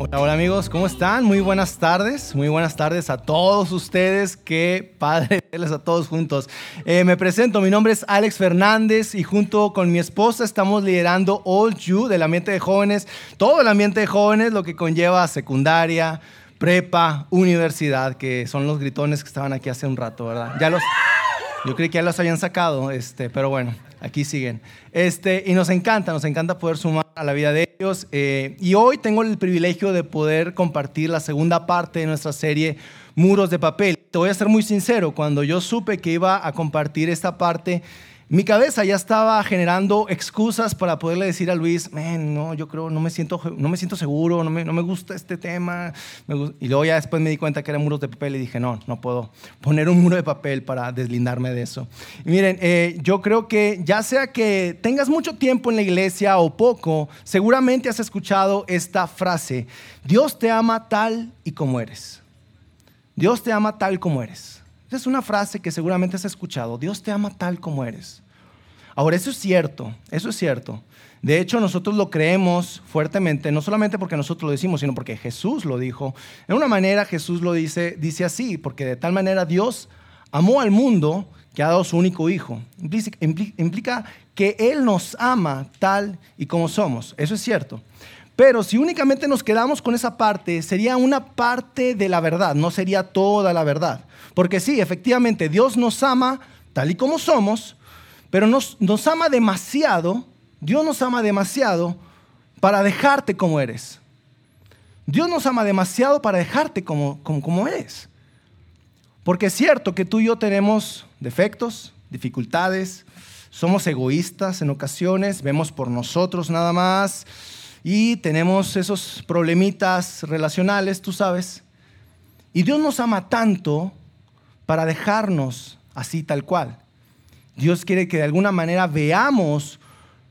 Hola, hola amigos, ¿cómo están? Muy buenas tardes, muy buenas tardes a todos ustedes. Qué padre verles a todos juntos. Eh, me presento, mi nombre es Alex Fernández y junto con mi esposa estamos liderando All You del ambiente de jóvenes, todo el ambiente de jóvenes, lo que conlleva secundaria, prepa, universidad, que son los gritones que estaban aquí hace un rato, ¿verdad? Ya los, yo creí que ya los habían sacado, este, pero bueno, aquí siguen. Este, y nos encanta, nos encanta poder sumar a la vida de ellos. Eh, y hoy tengo el privilegio de poder compartir la segunda parte de nuestra serie Muros de Papel. Te voy a ser muy sincero, cuando yo supe que iba a compartir esta parte, mi cabeza ya estaba generando excusas para poderle decir a Luis, no, yo creo, no me siento, no me siento seguro, no me, no me gusta este tema. y luego ya después me di cuenta que eran muros de papel y dije, no, no puedo poner un muro de papel para deslindarme de eso. Y miren, eh, yo creo que ya sea que tengas mucho tiempo en la iglesia o poco, seguramente has escuchado esta frase, Dios te ama tal y como eres. Dios te ama tal como eres. Esa es una frase que seguramente has escuchado. Dios te ama tal como eres. Ahora, eso es cierto, eso es cierto. De hecho, nosotros lo creemos fuertemente, no solamente porque nosotros lo decimos, sino porque Jesús lo dijo. En una manera, Jesús lo dice, dice así, porque de tal manera Dios amó al mundo que ha dado su único hijo. Implica que Él nos ama tal y como somos. Eso es cierto. Pero si únicamente nos quedamos con esa parte, sería una parte de la verdad, no sería toda la verdad. Porque sí, efectivamente, Dios nos ama tal y como somos, pero nos, ama demasiado, Dios nos ama demasiado para dejarte como eres. Dios nos ama demasiado para dejarte como, como, como eres. Porque es cierto que tú y yo tenemos defectos, dificultades, somos egoístas en ocasiones, vemos por nosotros nada más y tenemos esos problemitas relacionales, tú sabes. Y Dios nos ama tanto para dejarnos así tal cual. Dios quiere que de alguna manera veamos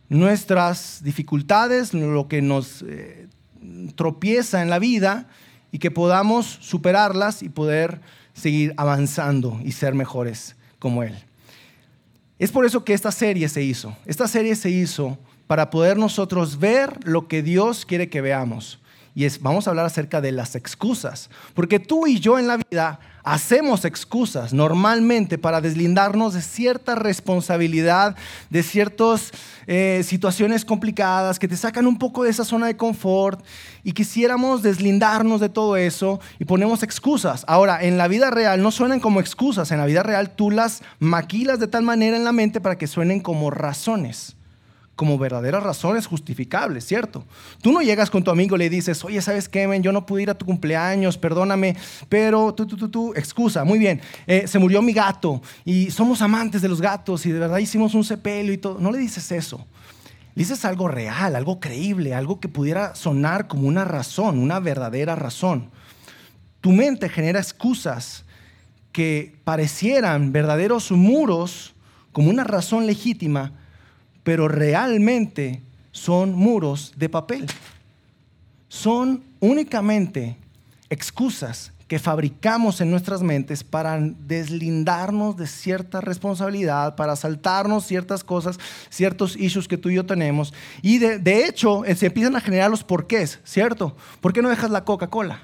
nuestras dificultades, lo que nos eh, tropieza en la vida y que podamos superarlas y poder seguir avanzando y ser mejores como Él. Es por eso que esta serie se hizo. Esta serie se hizo para poder nosotros ver lo que Dios quiere que veamos. Y vamos a hablar acerca de las excusas. Porque tú y yo en la vida hacemos excusas normalmente para deslindarnos de cierta responsabilidad, de ciertas eh, situaciones complicadas que te sacan un poco de esa zona de confort y quisiéramos deslindarnos de todo eso y ponemos excusas. Ahora, en la vida real no suenan como excusas, en la vida real tú las maquilas de tal manera en la mente para que suenen como razones como verdaderas razones justificables, ¿cierto? Tú no llegas con tu amigo y le dices, oye, ¿sabes qué, Yo no pude ir a tu cumpleaños, perdóname, pero tú, tú, tú, tú, excusa, muy bien, eh, se murió mi gato y somos amantes de los gatos y de verdad hicimos un sepelio y todo. No le dices eso. Le dices algo real, algo creíble, algo que pudiera sonar como una razón, una verdadera razón. Tu mente genera excusas que parecieran verdaderos muros como una razón legítima, pero realmente son muros de papel. Son únicamente excusas que fabricamos en nuestras mentes para deslindarnos de cierta responsabilidad, para saltarnos ciertas cosas, ciertos issues que tú y yo tenemos. Y de, de hecho, eh, se empiezan a generar los porqués, ¿cierto? ¿Por qué no dejas la Coca-Cola?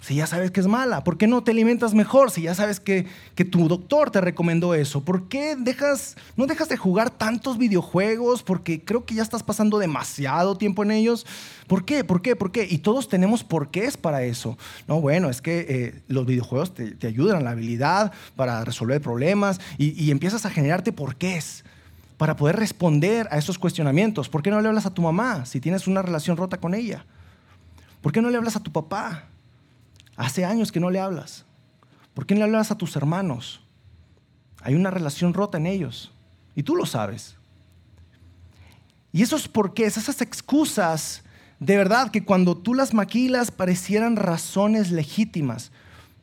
Si ya sabes que es mala? ¿Por qué no te alimentas mejor si ya sabes que, tu doctor te recomendó eso? ¿Por qué dejas, no dejas de jugar tantos videojuegos? Porque creo que ya estás pasando demasiado tiempo en ellos. ¿Por qué? ¿Por qué? ¿Por qué? Y todos tenemos porqués para eso. No, bueno, es que eh, los videojuegos te, ayudan la habilidad para resolver problemas y, y empiezas a generarte porqués para poder responder a esos cuestionamientos. ¿Por qué no le hablas a tu mamá si tienes una relación rota con ella? ¿Por qué no le hablas a tu papá? Hace años que no le hablas. ¿Por qué no le hablas a tus hermanos? Hay una relación rota en ellos. Y tú lo sabes. Y esos porqués, esas excusas, de verdad que cuando tú las maquilas parecieran razones legítimas,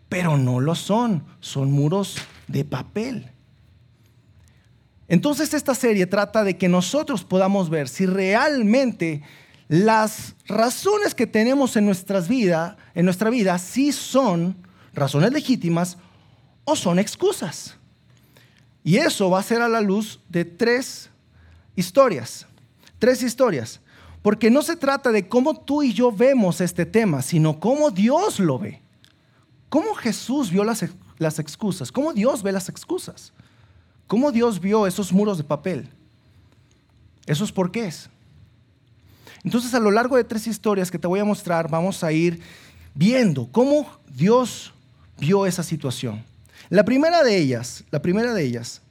pero no lo son, son muros de papel. Entonces esta serie trata de que nosotros podamos ver si realmente las razones que tenemos en, nuestras vida, en nuestra vida sí son razones legítimas o son excusas. Y eso va a ser a la luz de tres historias. Tres historias. Porque no se trata de cómo tú y yo vemos este tema, sino cómo Dios lo ve. ¿Cómo Jesús vio las, las excusas? ¿Cómo Dios ve las excusas? ¿Cómo Dios vio esos muros de papel? Esos porqués. Entonces, a lo largo de tres historias que te voy a mostrar, vamos a ir viendo cómo Dios vio esa situación. La primera de ellas, la primera de ellas,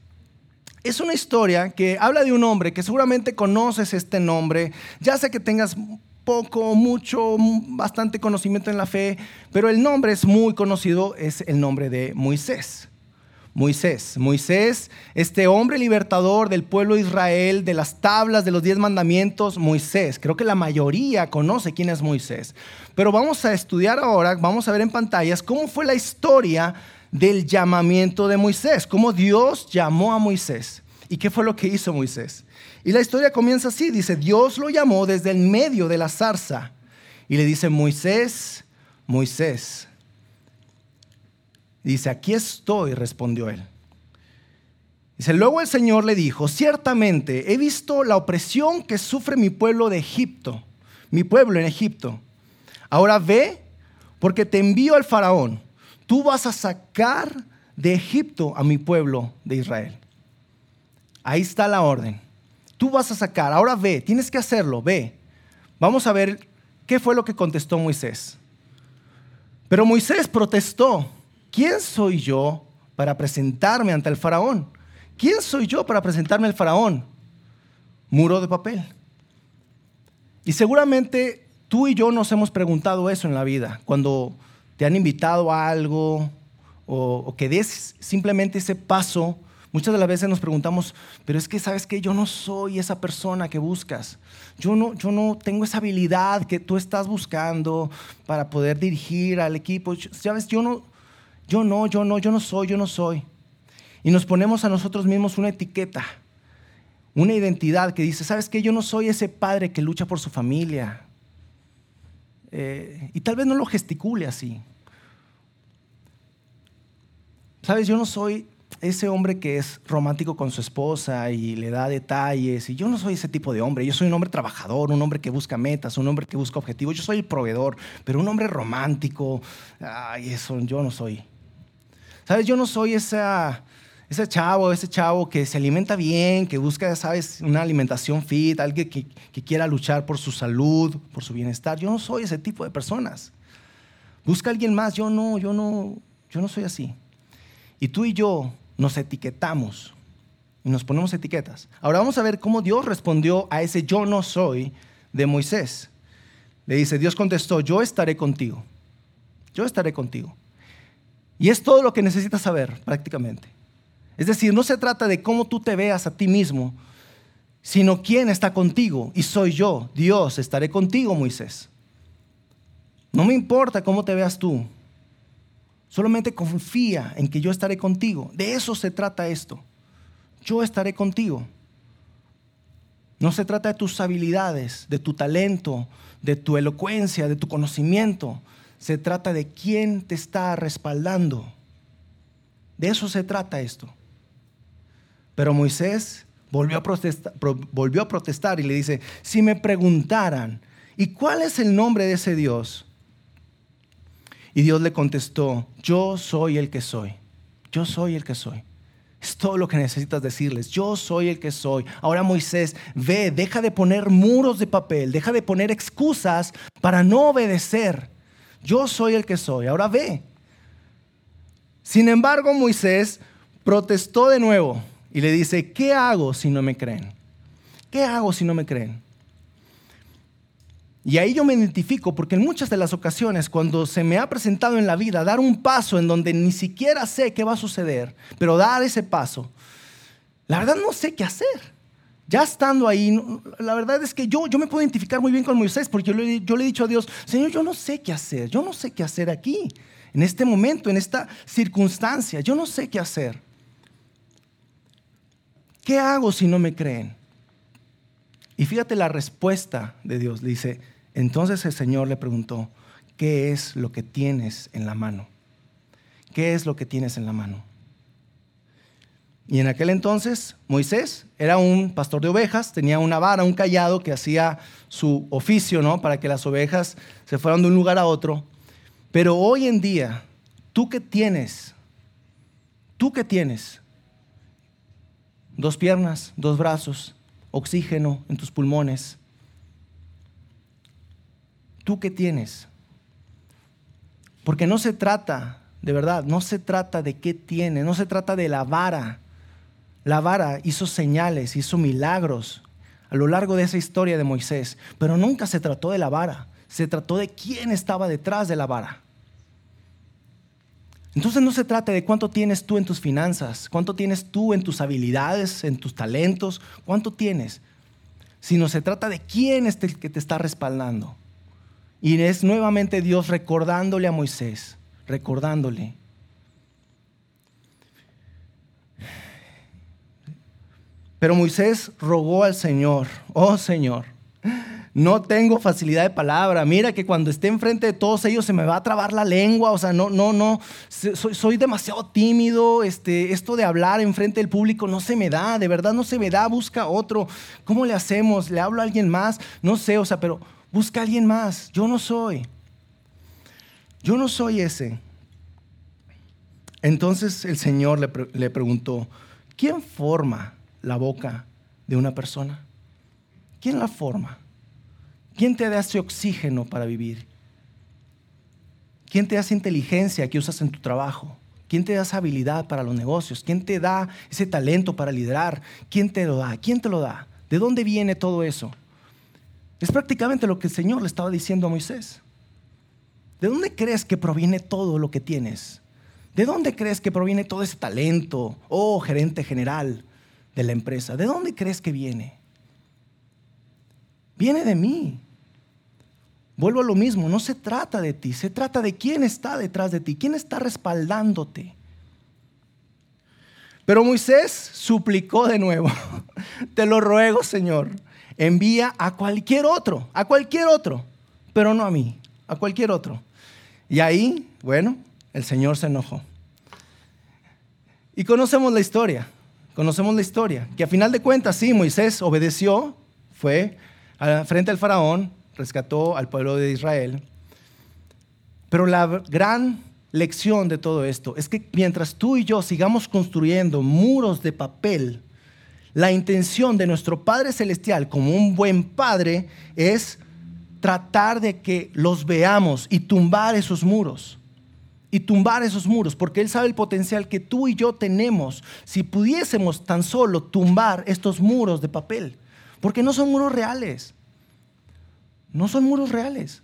es una historia que habla de un hombre que seguramente conoces este nombre, ya sé que tengas poco, mucho, bastante conocimiento en la fe, pero el nombre es muy conocido, es el nombre de Moisés. Moisés. Moisés, este hombre libertador del pueblo de Israel, de las tablas de los diez mandamientos, Moisés. Creo que la mayoría conoce quién es Moisés. Pero vamos a estudiar ahora, vamos a ver en pantallas cómo fue la historia del llamamiento de Moisés, cómo Dios llamó a Moisés y qué fue lo que hizo Moisés. Y la historia comienza así, dice, Dios lo llamó desde el medio de la zarza y le dice, Moisés, Moisés. Dice, aquí estoy, respondió él. Dice, luego el Señor le dijo, ciertamente he visto la opresión que sufre mi pueblo de Egipto, mi pueblo en Egipto. Ahora ve, porque te envío al faraón tú vas a sacar de Egipto a mi pueblo de Israel. Ahí está la orden. Tú vas a sacar, ahora ve, tienes que hacerlo, ve. Vamos a ver qué fue lo que contestó Moisés. Pero Moisés protestó, ¿quién soy yo para presentarme ante el faraón? ¿Quién soy yo para presentarme al faraón? Muro de papel. Y seguramente tú y yo nos hemos preguntado eso en la vida, cuando te han invitado a algo o, que des simplemente ese paso, muchas de las veces nos preguntamos, pero es que sabes que yo no soy esa persona que buscas. Yo no, yo no tengo esa habilidad que tú estás buscando para poder dirigir al equipo. Sabes, yo no, yo no, yo no, yo no soy, yo no soy. Y nos ponemos a nosotros mismos una etiqueta, una identidad que dice, sabes que yo no soy ese padre que lucha por su familia, eh, y tal vez no lo gesticule así. Sabes, yo no soy ese hombre que es romántico con su esposa y le da detalles. Y yo no soy ese tipo de hombre. Yo soy un hombre trabajador, un hombre que busca metas, un hombre que busca objetivos. Yo soy el proveedor, pero un hombre romántico, ay, eso yo no soy. Sabes, yo no soy esa, ese chavo, ese chavo que se alimenta bien, que busca, sabes, una alimentación fit, alguien que, que, quiera luchar por su salud, por su bienestar. Yo no soy ese tipo de personas. Busca a alguien más. Yo no, yo no, yo no soy así. Y tú y yo nos etiquetamos y nos ponemos etiquetas. Ahora vamos a ver cómo Dios respondió a ese yo no soy de Moisés. Le dice, Dios contestó, yo estaré contigo. Yo estaré contigo. Y es todo lo que necesitas saber prácticamente. Es decir, no se trata de cómo tú te veas a ti mismo, sino quién está contigo. Y soy yo, Dios, estaré contigo, Moisés. No me importa cómo te veas tú. Solamente confía en que yo estaré contigo. De eso se trata esto. Yo estaré contigo. No se trata de tus habilidades, de tu talento, de tu elocuencia, de tu conocimiento. Se trata de quién te está respaldando. De eso se trata esto. Pero Moisés volvió a, protestar, y le dice, si me preguntaran, ¿y cuál es el nombre de ese Dios? Y Dios le contestó, yo soy el que soy, yo soy el que soy. Es todo lo que necesitas decirles. Yo soy el que soy. Ahora Moisés, ve, deja de poner muros de papel, deja de poner excusas para no obedecer. Yo soy el que soy. Ahora ve. Sin embargo, Moisés protestó de nuevo y le dice, ¿qué hago si no me creen? ¿Qué hago si no me creen? Y ahí yo me identifico porque en muchas de las ocasiones cuando se me ha presentado en la vida dar un paso en donde ni siquiera sé qué va a suceder, pero dar ese paso, la verdad no sé qué hacer. Ya estando ahí, la verdad es que yo, yo me puedo identificar muy bien con Moisés porque yo le, yo le he dicho a Dios, Señor, yo no sé qué hacer, yo no sé qué hacer aquí, en este momento, en esta circunstancia, yo no sé qué hacer. ¿Qué hago si no me creen? Y fíjate la respuesta de Dios. dice, entonces el Señor le preguntó, ¿qué es lo que tienes en la mano? ¿Qué es lo que tienes en la mano? Y en aquel entonces Moisés era un pastor de ovejas, tenía una vara, un callado que hacía su oficio, ¿no? Para que las ovejas se fueran de un lugar a otro. Pero hoy en día, ¿tú qué tienes? ¿Tú qué tienes? Dos piernas, dos brazos, oxígeno en tus pulmones. ¿Tú qué tienes? Porque no se trata, de verdad, no se trata de qué tienes, no se trata de la vara la vara hizo señales, hizo milagros a lo largo de esa historia de Moisés, pero nunca se trató de la vara, se trató de quién estaba detrás de la vara. Entonces no se trata de cuánto tienes tú en tus finanzas, cuánto tienes tú en tus habilidades, en tus talentos, cuánto tienes, sino se trata de quién es el que te está respaldando. Y es nuevamente Dios recordándole a Moisés, recordándole Pero Moisés rogó al Señor, oh Señor, no tengo facilidad de palabra. Mira que cuando esté enfrente de todos ellos se me va a trabar la lengua. O sea, no, no, no. Soy, demasiado tímido. Este, esto de hablar enfrente del público no se me da. De verdad no se me da. Busca otro. ¿Cómo le hacemos? ¿Le hablo a alguien más? No sé, o sea, pero busca a alguien más. Yo no soy. Yo no soy ese. Entonces el Señor le preguntó, ¿quién forma la boca de una persona? ¿Quién la forma? ¿Quién te da ese oxígeno para vivir? ¿Quién te da esa inteligencia que usas en tu trabajo? ¿Quién te da esa habilidad para los negocios? ¿Quién te da ese talento para liderar? ¿Quién te lo da? ¿Quién te lo da? ¿De dónde viene todo eso? Es prácticamente lo que el Señor le estaba diciendo a Moisés. ¿De dónde crees que proviene todo lo que tienes? ¿De dónde crees que proviene todo ese talento? Oh, gerente general, de la empresa. ¿De dónde crees que viene? Viene de mí. Vuelvo a lo mismo, no se trata de ti, se trata de quién está detrás de ti, quién está respaldándote. Pero Moisés suplicó de nuevo, te lo ruego Señor, envía a cualquier otro, a cualquier otro, pero no a mí, a cualquier otro. Y ahí, bueno, el Señor se enojó. Y conocemos la historia. Conocemos la historia, que a final de cuentas, sí, Moisés obedeció, fue frente al faraón, rescató al pueblo de Israel. Pero la gran lección de todo esto es que mientras tú y yo sigamos construyendo muros de papel, la intención de nuestro Padre Celestial como un buen padre es tratar de que los veamos y tumbar esos muros y tumbar esos muros, porque Él sabe el potencial que tú y yo tenemos si pudiésemos tan solo tumbar estos muros de papel, porque no son muros reales, no son muros reales.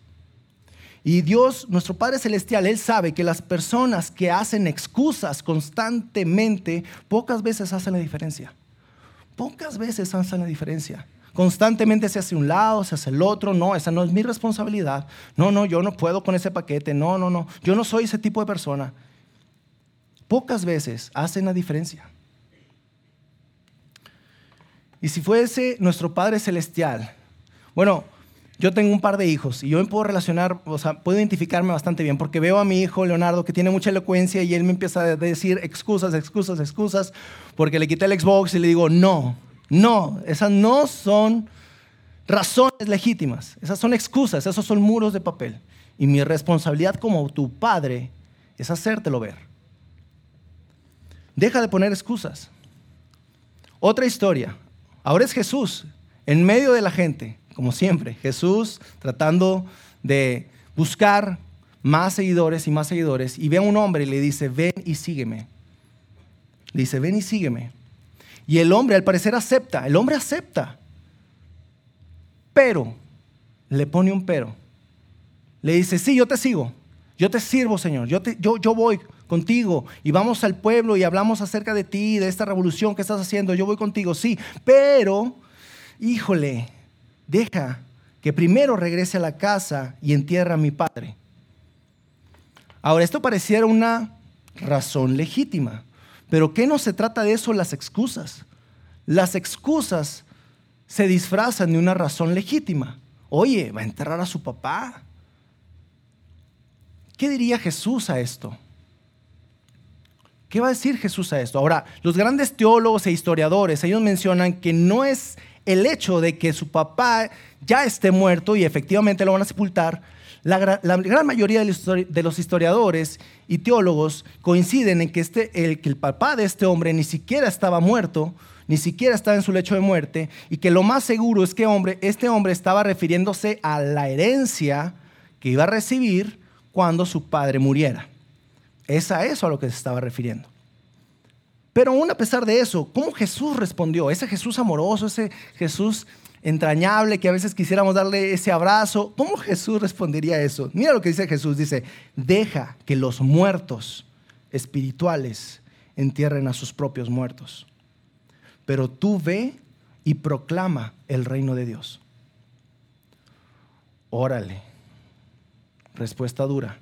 Y Dios, nuestro Padre Celestial, Él sabe que las personas que hacen excusas constantemente, pocas veces hacen la diferencia. Pocas veces hacen la diferencia. Constantemente se hace un lado, se hace el otro. No, esa no es mi responsabilidad. No, no, yo no puedo con ese paquete. No, no, no. Yo no soy ese tipo de persona. Pocas veces hacen la diferencia. Y si fuese nuestro Padre Celestial, bueno, yo tengo un par de hijos y yo me puedo relacionar, o sea, puedo identificarme bastante bien porque veo a mi hijo Leonardo que tiene mucha elocuencia y él me empieza a decir excusas, excusas, excusas, porque le quité el Xbox y le digo, no, no, esas no son razones legítimas, esas son excusas, esos son muros de papel. Y mi responsabilidad como tu padre es hacértelo ver. Deja de poner excusas. Otra historia. Ahora es Jesús en medio de la gente, como siempre. Jesús tratando de buscar más seguidores y más seguidores. Y ve a un hombre y le dice, ven y sígueme. Le dice, ven y sígueme. Y el hombre al parecer acepta, el hombre acepta. Pero, le pone un pero. Le dice, sí, yo te sigo, yo te sirvo, Señor, yo, yo, yo voy contigo y vamos al pueblo y hablamos acerca de ti, de esta revolución que estás haciendo, yo voy contigo, sí, pero, híjole, deja que primero regrese a la casa y entierra a mi padre. Ahora, esto pareciera una razón legítima. Pero ¿qué no se trata de eso las excusas? Las excusas se disfrazan de una razón legítima. Oye, va a enterrar a su papá. ¿Qué diría Jesús a esto? ¿Qué va a decir Jesús a esto? Ahora, los grandes teólogos e historiadores, ellos mencionan que no es el hecho de que su papá ya esté muerto y efectivamente lo van a sepultar. La, gran mayoría de los historiadores y teólogos coinciden en que, este, el, que el papá de este hombre ni siquiera estaba muerto, ni siquiera estaba en su lecho de muerte, y que lo más seguro es que este hombre estaba refiriéndose a la herencia que iba a recibir cuando su padre muriera. Es a eso a lo que se estaba refiriendo. Pero aún a pesar de eso, ¿cómo Jesús respondió? Ese Jesús amoroso, ese Jesús entrañable que a veces quisiéramos darle ese abrazo, ¿cómo Jesús respondería a eso? Mira lo que dice Jesús, dice, deja que los muertos espirituales entierren a sus propios muertos pero tú ve y proclama el reino de Dios. Órale. Respuesta dura.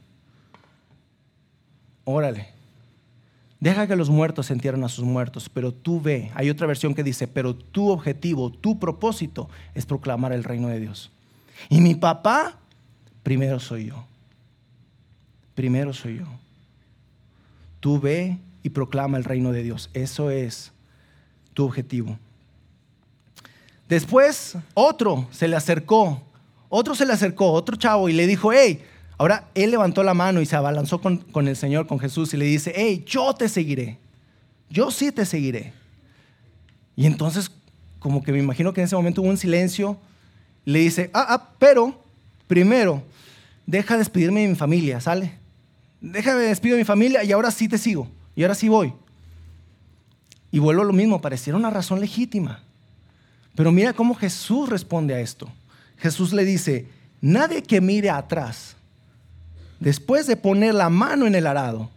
Órale. Deja que los muertos entierren a sus muertos, pero tú ve. Hay otra versión que dice, pero tu objetivo, tu propósito es proclamar el reino de Dios. Y mi papá, primero soy yo. Primero soy yo. Tú ve y proclama el reino de Dios. Eso es tu objetivo. Después otro se le acercó, otro se le acercó, otro chavo y le dijo, hey, ahora él levantó la mano y se abalanzó con, con el Señor, con Jesús y le dice, hey, yo te seguiré, yo sí te seguiré. Y entonces, como que me imagino que en ese momento hubo un silencio, le dice, ah, ah, pero primero, deja despedirme de mi familia, ¿sale? Déjame despido de mi familia y ahora sí te sigo, y ahora sí voy. Y vuelvo a lo mismo, pareciera una razón legítima. Pero mira cómo Jesús responde a esto. Jesús le dice, nadie que mire atrás, después de poner la mano en el arado,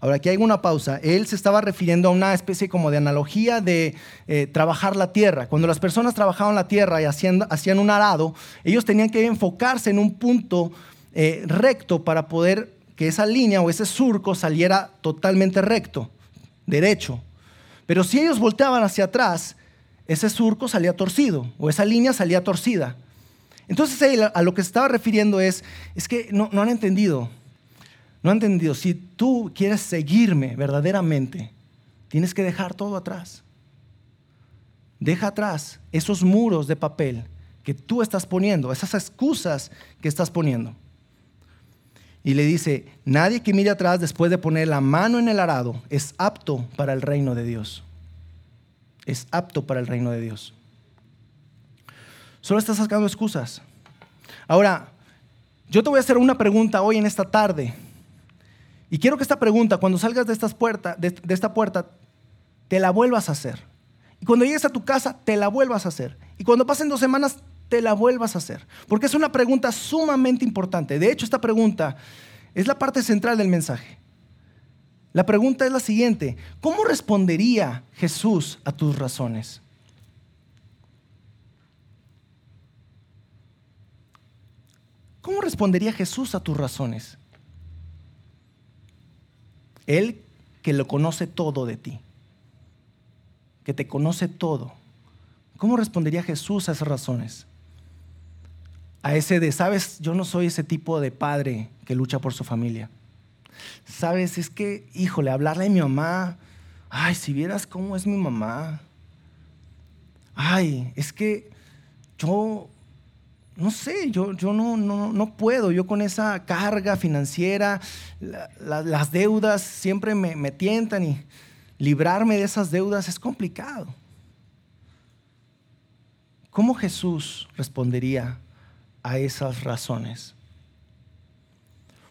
ahora aquí hay una pausa, él se estaba refiriendo a una especie como de analogía de eh, trabajar la tierra. Cuando las personas trabajaban la tierra y hacían, un arado, ellos tenían que enfocarse en un punto eh, recto para poder que esa línea o ese surco saliera totalmente recto, derecho. Pero si ellos volteaban hacia atrás, ese surco salía torcido o esa línea salía torcida. Entonces a lo que estaba refiriendo es, es que no, no han entendido, no han entendido, si tú quieres seguirme verdaderamente, tienes que dejar todo atrás. Deja atrás esos muros de papel que tú estás poniendo, esas excusas que estás poniendo. Y le dice, nadie que mire atrás después de poner la mano en el arado es apto para el reino de Dios. Es apto para el reino de Dios. Solo estás sacando excusas. Ahora, yo te voy a hacer una pregunta hoy en esta tarde. Y quiero que esta pregunta, cuando salgas de, estas de esta puerta, te la vuelvas a hacer. Y cuando llegues a tu casa, te la vuelvas a hacer. Y cuando pasen dos semanas, te la vuelvas a hacer. Porque es una pregunta sumamente importante. De hecho, esta pregunta es la parte central del mensaje. La pregunta es la siguiente. ¿Cómo respondería Jesús a tus razones? ¿Cómo respondería Jesús a tus razones? Él que lo conoce todo de ti, que te conoce todo. ¿Cómo respondería Jesús a esas razones? a ese de, sabes, yo no soy ese tipo de padre que lucha por su familia. Sabes, es que, híjole, hablarle a mi mamá, ay, si vieras cómo es mi mamá. Ay, es que yo, no sé, yo, yo no, no, no puedo, yo con esa carga financiera, las deudas siempre me, me tientan y librarme de esas deudas es complicado. ¿Cómo Jesús respondería a esas razones.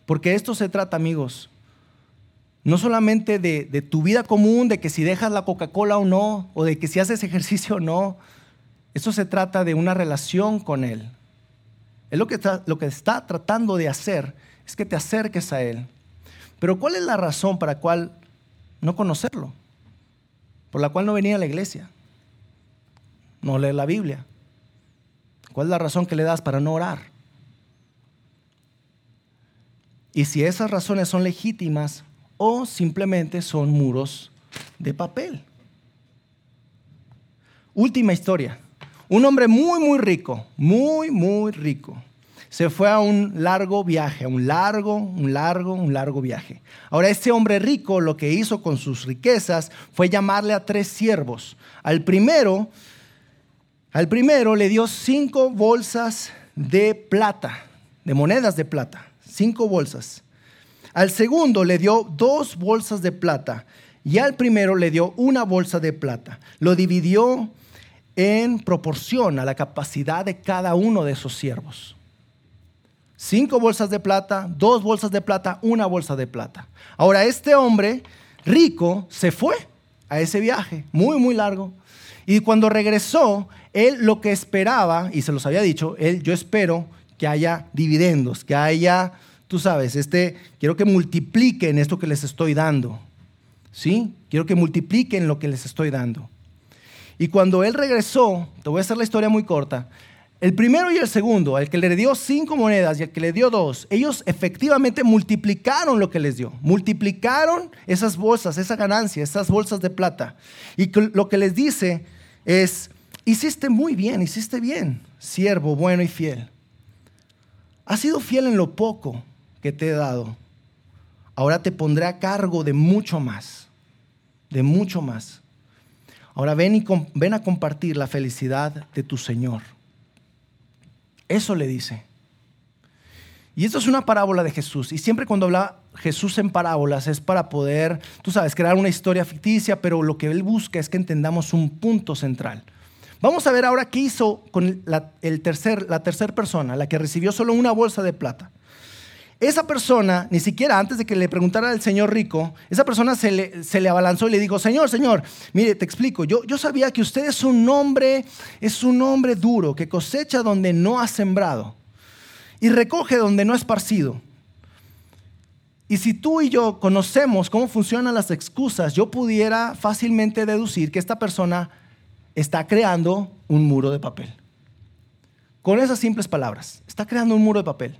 Porque esto se trata, amigos, no solamente de, tu vida común, de que si dejas la Coca-Cola o no, o de que si haces ejercicio o no. Esto se trata de una relación con Él. Es lo que, está, lo que está tratando de hacer, es que te acerques a Él. Pero ¿cuál es la razón para la cual no conocerlo? Por la cual no venía a la iglesia. No leer la Biblia. ¿Cuál es la razón que le das para no orar? Y si esas razones son legítimas o simplemente son muros de papel. Última historia. Un hombre muy, muy rico, muy, muy rico. Se fue a un largo viaje, a un largo, un largo, un largo viaje. Ahora, este hombre rico lo que hizo con sus riquezas fue llamarle a tres siervos. Al primero, al primero le dio cinco bolsas de plata, de monedas de plata, cinco bolsas. Al segundo le dio dos bolsas de plata y al primero le dio una bolsa de plata. Lo dividió en proporción a la capacidad de cada uno de esos siervos. Cinco bolsas de plata, dos bolsas de plata, una bolsa de plata. Ahora, este hombre rico se fue a ese viaje, muy, muy largo. Y cuando regresó, él lo que esperaba, y se los había dicho, él, yo espero que haya dividendos, que haya, tú sabes, este, quiero que multipliquen esto que les estoy dando. ¿Sí? Quiero que multipliquen lo que les estoy dando. Y cuando él regresó, te voy a hacer la historia muy corta, el primero y el segundo, el que le dio cinco monedas y el que le dio dos, ellos efectivamente multiplicaron lo que les dio. Multiplicaron esas bolsas, esa ganancia, esas bolsas de plata. Y lo que les dice es, hiciste muy bien, hiciste bien, siervo bueno y fiel. Has sido fiel en lo poco que te he dado. Ahora te pondré a cargo de mucho más, de mucho más. Ahora ven, y ven a compartir la felicidad de tu Señor. Eso le dice. Y esto es una parábola de Jesús. Y siempre cuando habla Jesús en parábolas es para poder, tú sabes, crear una historia ficticia, pero lo que él busca es que entendamos un punto central. Vamos a ver ahora qué hizo con la, el tercer, la tercera persona, la que recibió solo una bolsa de plata. Esa persona, ni siquiera antes de que le preguntara al señor rico, esa persona se le, se le abalanzó y le dijo, Señor, Señor, mire, te explico, yo, yo sabía que usted es un hombre, es un hombre duro, que cosecha donde no ha sembrado y recoge donde no ha esparcido. Y si tú y yo conocemos cómo funcionan las excusas, yo pudiera fácilmente deducir que esta persona está creando un muro de papel. Con esas simples palabras, está creando un muro de papel.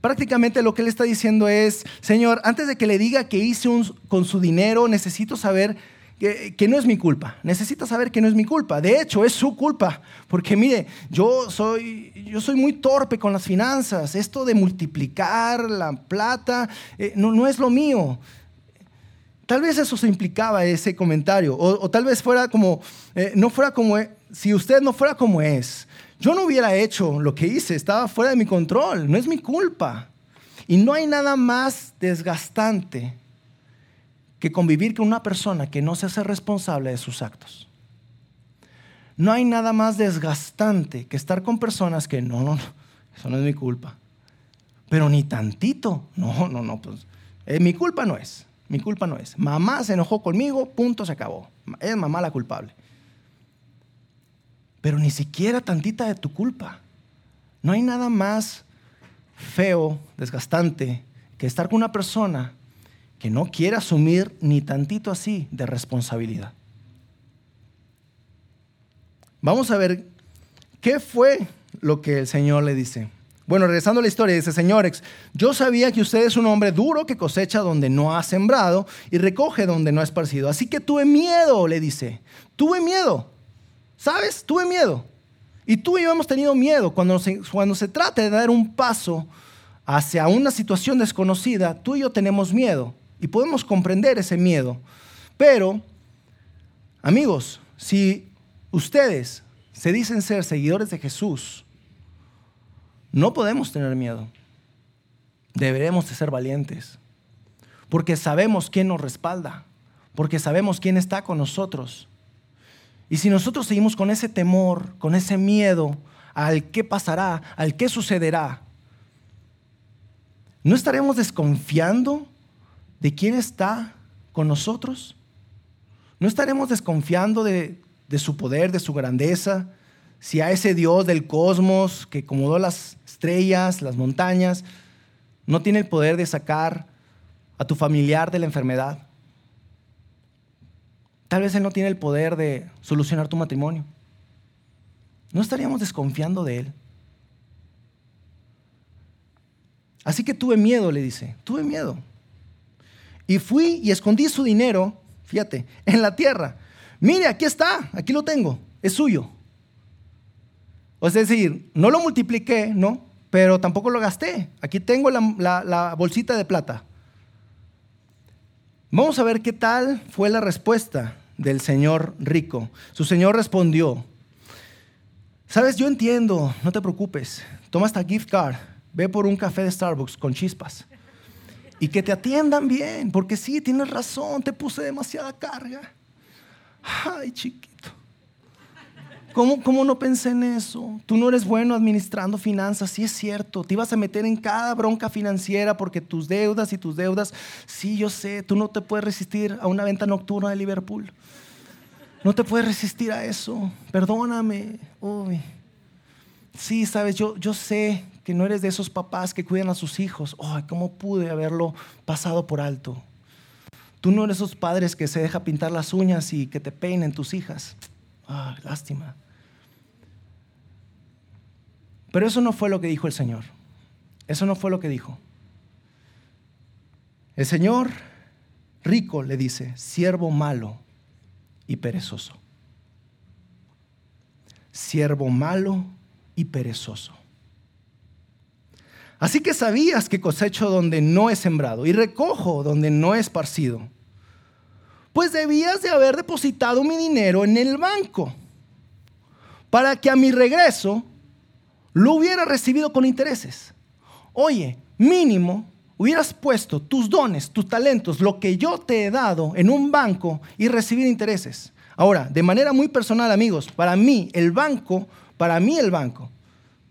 Prácticamente lo que él está diciendo es, Señor, antes de que le diga que hice con su dinero, necesito saber que, no es mi culpa. Necesito saber que no es mi culpa. De hecho, es su culpa. Porque mire, yo soy, yo soy muy torpe con las finanzas. Esto de multiplicar la plata eh, no, no es lo mío. Tal vez eso se implicaba ese comentario. O, tal vez fuera como, eh, no fuera como, si usted no fuera como es, yo no hubiera hecho lo que hice, estaba fuera de mi control, no es mi culpa. Y no hay nada más desgastante que convivir con una persona que no se hace responsable de sus actos. No hay nada más desgastante que estar con personas que no, no, no eso no es mi culpa. Pero ni tantito, no, no, no, pues eh, mi culpa no es, mi culpa no es. Mamá se enojó conmigo, punto, se acabó. Es mamá la culpable pero ni siquiera tantita de tu culpa. No hay nada más feo, desgastante, que estar con una persona que no quiere asumir ni tantito así de responsabilidad. Vamos a ver qué fue lo que el Señor le dice. Bueno, regresando a la historia, dice, señores, yo sabía que usted es un hombre duro que cosecha donde no ha sembrado y recoge donde no ha esparcido. Así que tuve miedo, le dice, tuve miedo ¿Sabes? Tuve miedo. Y tú y yo hemos tenido miedo cuando se, cuando se trata de dar un paso hacia una situación desconocida, tú y yo tenemos miedo y podemos comprender ese miedo. Pero, amigos, si ustedes se dicen ser seguidores de Jesús, no podemos tener miedo. Deberemos de ser valientes, porque sabemos quién nos respalda, porque sabemos quién está con nosotros. Y si nosotros seguimos con ese temor, con ese miedo al qué pasará, al qué sucederá, ¿no estaremos desconfiando de quién está con nosotros? ¿No estaremos desconfiando de, su poder, de su grandeza? Si a ese Dios del cosmos que acomodó las estrellas, las montañas, no tiene el poder de sacar a tu familiar de la enfermedad. Tal vez Él no tiene el poder de solucionar tu matrimonio. ¿No estaríamos desconfiando de Él? Así que tuve miedo, le dice, tuve miedo. Y fui y escondí su dinero, fíjate, en la tierra. Mire, aquí está, aquí lo tengo, es suyo. Es decir, no lo multipliqué, ¿no? Pero tampoco lo gasté. Aquí tengo la bolsita de plata. Vamos a ver qué tal fue la respuesta del señor rico. Su señor respondió, sabes, yo entiendo, no te preocupes, toma esta gift card, ve por un café de Starbucks con chispas y que te atiendan bien, porque sí, tienes razón, te puse demasiada carga. Ay, chiquito. ¿Cómo, ¿Cómo, no pensé en eso? Tú no eres bueno administrando finanzas, sí es cierto. Te ibas a meter en cada bronca financiera porque tus deudas y tus deudas, sí, yo sé, tú no te puedes resistir a una venta nocturna de Liverpool. No te puedes resistir a eso. Perdóname. Sí, sabes, yo, yo sé que no eres de esos papás que cuidan a sus hijos. Ay, ¿cómo pude haberlo pasado por alto? Tú no eres esos padres que se deja pintar las uñas y que te peinen tus hijas. Ah, lástima. Pero eso no fue lo que dijo el Señor. Eso no fue lo que dijo. El Señor rico le dice, siervo malo y perezoso. Siervo malo y perezoso. Así que sabías que cosecho donde no he sembrado y recojo donde no he esparcido. Pues debías de haber depositado mi dinero en el banco para que a mi regreso lo hubiera recibido con intereses. Oye, mínimo hubieras puesto tus dones, tus talentos, lo que yo te he dado en un banco y recibir intereses. Ahora, de manera muy personal, amigos, para mí el banco, para mí el banco,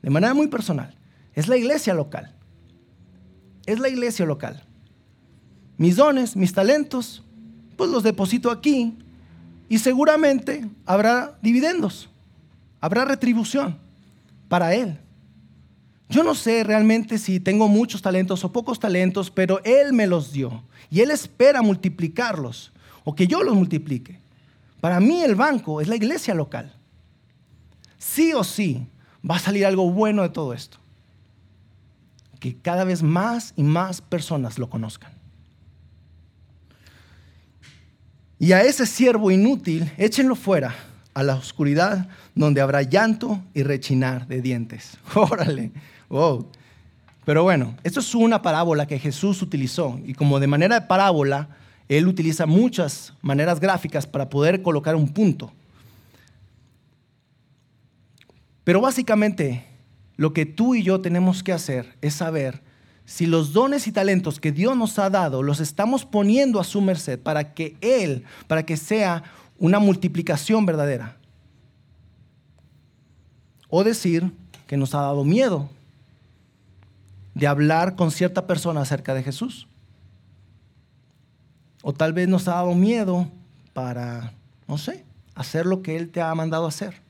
de manera muy personal, es la iglesia local. Es la iglesia local. Mis dones, mis talentos, pues los deposito aquí y seguramente habrá dividendos, habrá retribución para él. Yo no sé realmente si tengo muchos talentos o pocos talentos, pero Él me los dio y Él espera multiplicarlos o que yo los multiplique. Para mí el banco es la iglesia local. Sí o sí va a salir algo bueno de todo esto. Que cada vez más y más personas lo conozcan. Y a ese siervo inútil, échenlo fuera a la oscuridad donde habrá llanto y rechinar de dientes. Órale. Wow. Pero bueno, esto es una parábola que Jesús utilizó y como de manera de parábola, él utiliza muchas maneras gráficas para poder colocar un punto. Pero básicamente lo que tú y yo tenemos que hacer es saber si los dones y talentos que Dios nos ha dado los estamos poniendo a su merced para que Él, para que sea una multiplicación verdadera. O decir que nos ha dado miedo de hablar con cierta persona acerca de Jesús. O tal vez nos ha dado miedo para, no sé, hacer lo que Él te ha mandado hacer.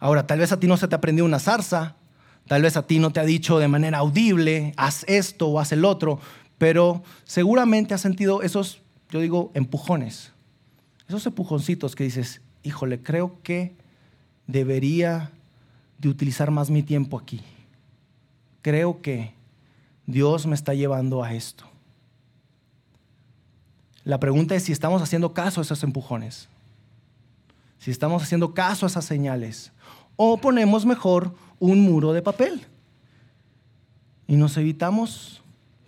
Ahora, tal vez a ti no se te aprendió una zarza, tal vez a ti no te ha dicho de manera audible, haz esto o haz el otro, pero seguramente has sentido esos, yo digo, empujones, esos empujoncitos que dices, híjole, creo que debería de utilizar más mi tiempo aquí creo que Dios me está llevando a esto. La pregunta es si estamos haciendo caso a esos empujones, si estamos haciendo caso a esas señales, o ponemos mejor un muro de papel y nos evitamos,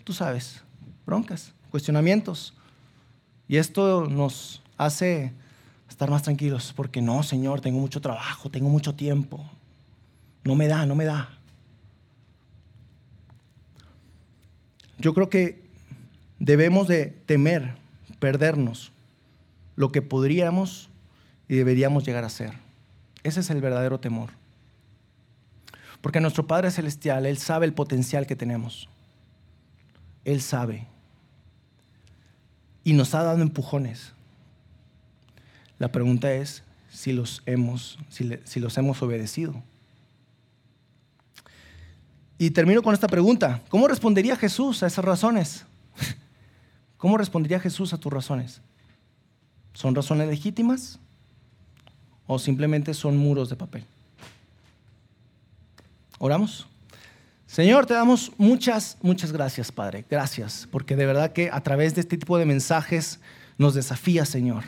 tú sabes, broncas, cuestionamientos. Y esto nos hace estar más tranquilos, porque no, Señor, tengo mucho trabajo, tengo mucho tiempo, no me da, no me da. Yo creo que debemos de temer perdernos lo que podríamos y deberíamos llegar a ser. Ese es el verdadero temor. Porque nuestro Padre Celestial, Él sabe el potencial que tenemos. Él sabe. Y nos ha dado empujones. La pregunta es si los hemos, si, los hemos obedecido. Y termino con esta pregunta. ¿Cómo respondería Jesús a esas razones? ¿Cómo respondería Jesús a tus razones? ¿Son razones legítimas o simplemente son muros de papel? Oramos. Señor, te damos muchas, muchas gracias, Padre. Gracias, porque de verdad que a través de este tipo de mensajes nos desafías, Señor.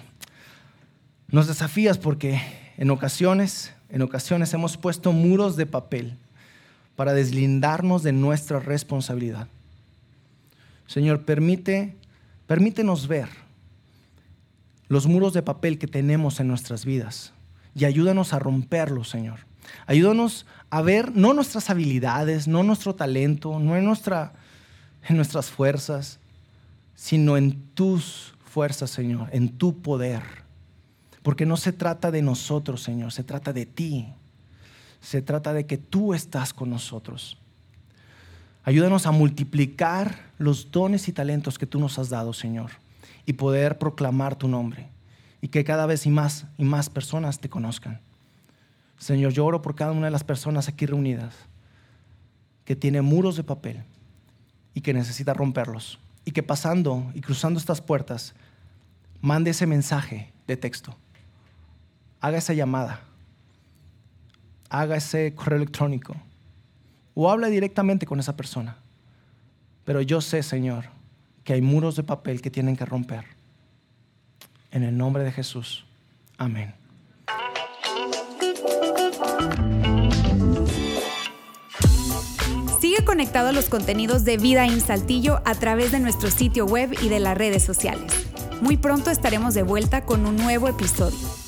Nos desafías porque en ocasiones en ocasiones hemos puesto muros de papel para deslindarnos de nuestra responsabilidad. Señor, permite, permítenos ver los muros de papel que tenemos en nuestras vidas y ayúdanos a romperlos, Señor. Ayúdanos a ver no nuestras habilidades, no nuestro talento, no en, en nuestras fuerzas, sino en tus fuerzas, Señor, en tu poder. Porque no se trata de nosotros, Señor, se trata de ti. Se trata de que tú estás con nosotros. Ayúdanos a multiplicar los dones y talentos que tú nos has dado, Señor, y poder proclamar tu nombre y que cada vez y más y más personas te conozcan. Señor, yo oro por cada una de las personas aquí reunidas que tiene muros de papel y que necesita romperlos y que pasando y cruzando estas puertas mande ese mensaje de texto, haga esa llamada, haga ese correo electrónico o habla directamente con esa persona. Pero yo sé, Señor, que hay muros de papel que tienen que romper. En el nombre de Jesús. Amén. Sigue conectado a los contenidos de Vida en Saltillo a través de nuestro sitio web y de las redes sociales. Muy pronto estaremos de vuelta con un nuevo episodio.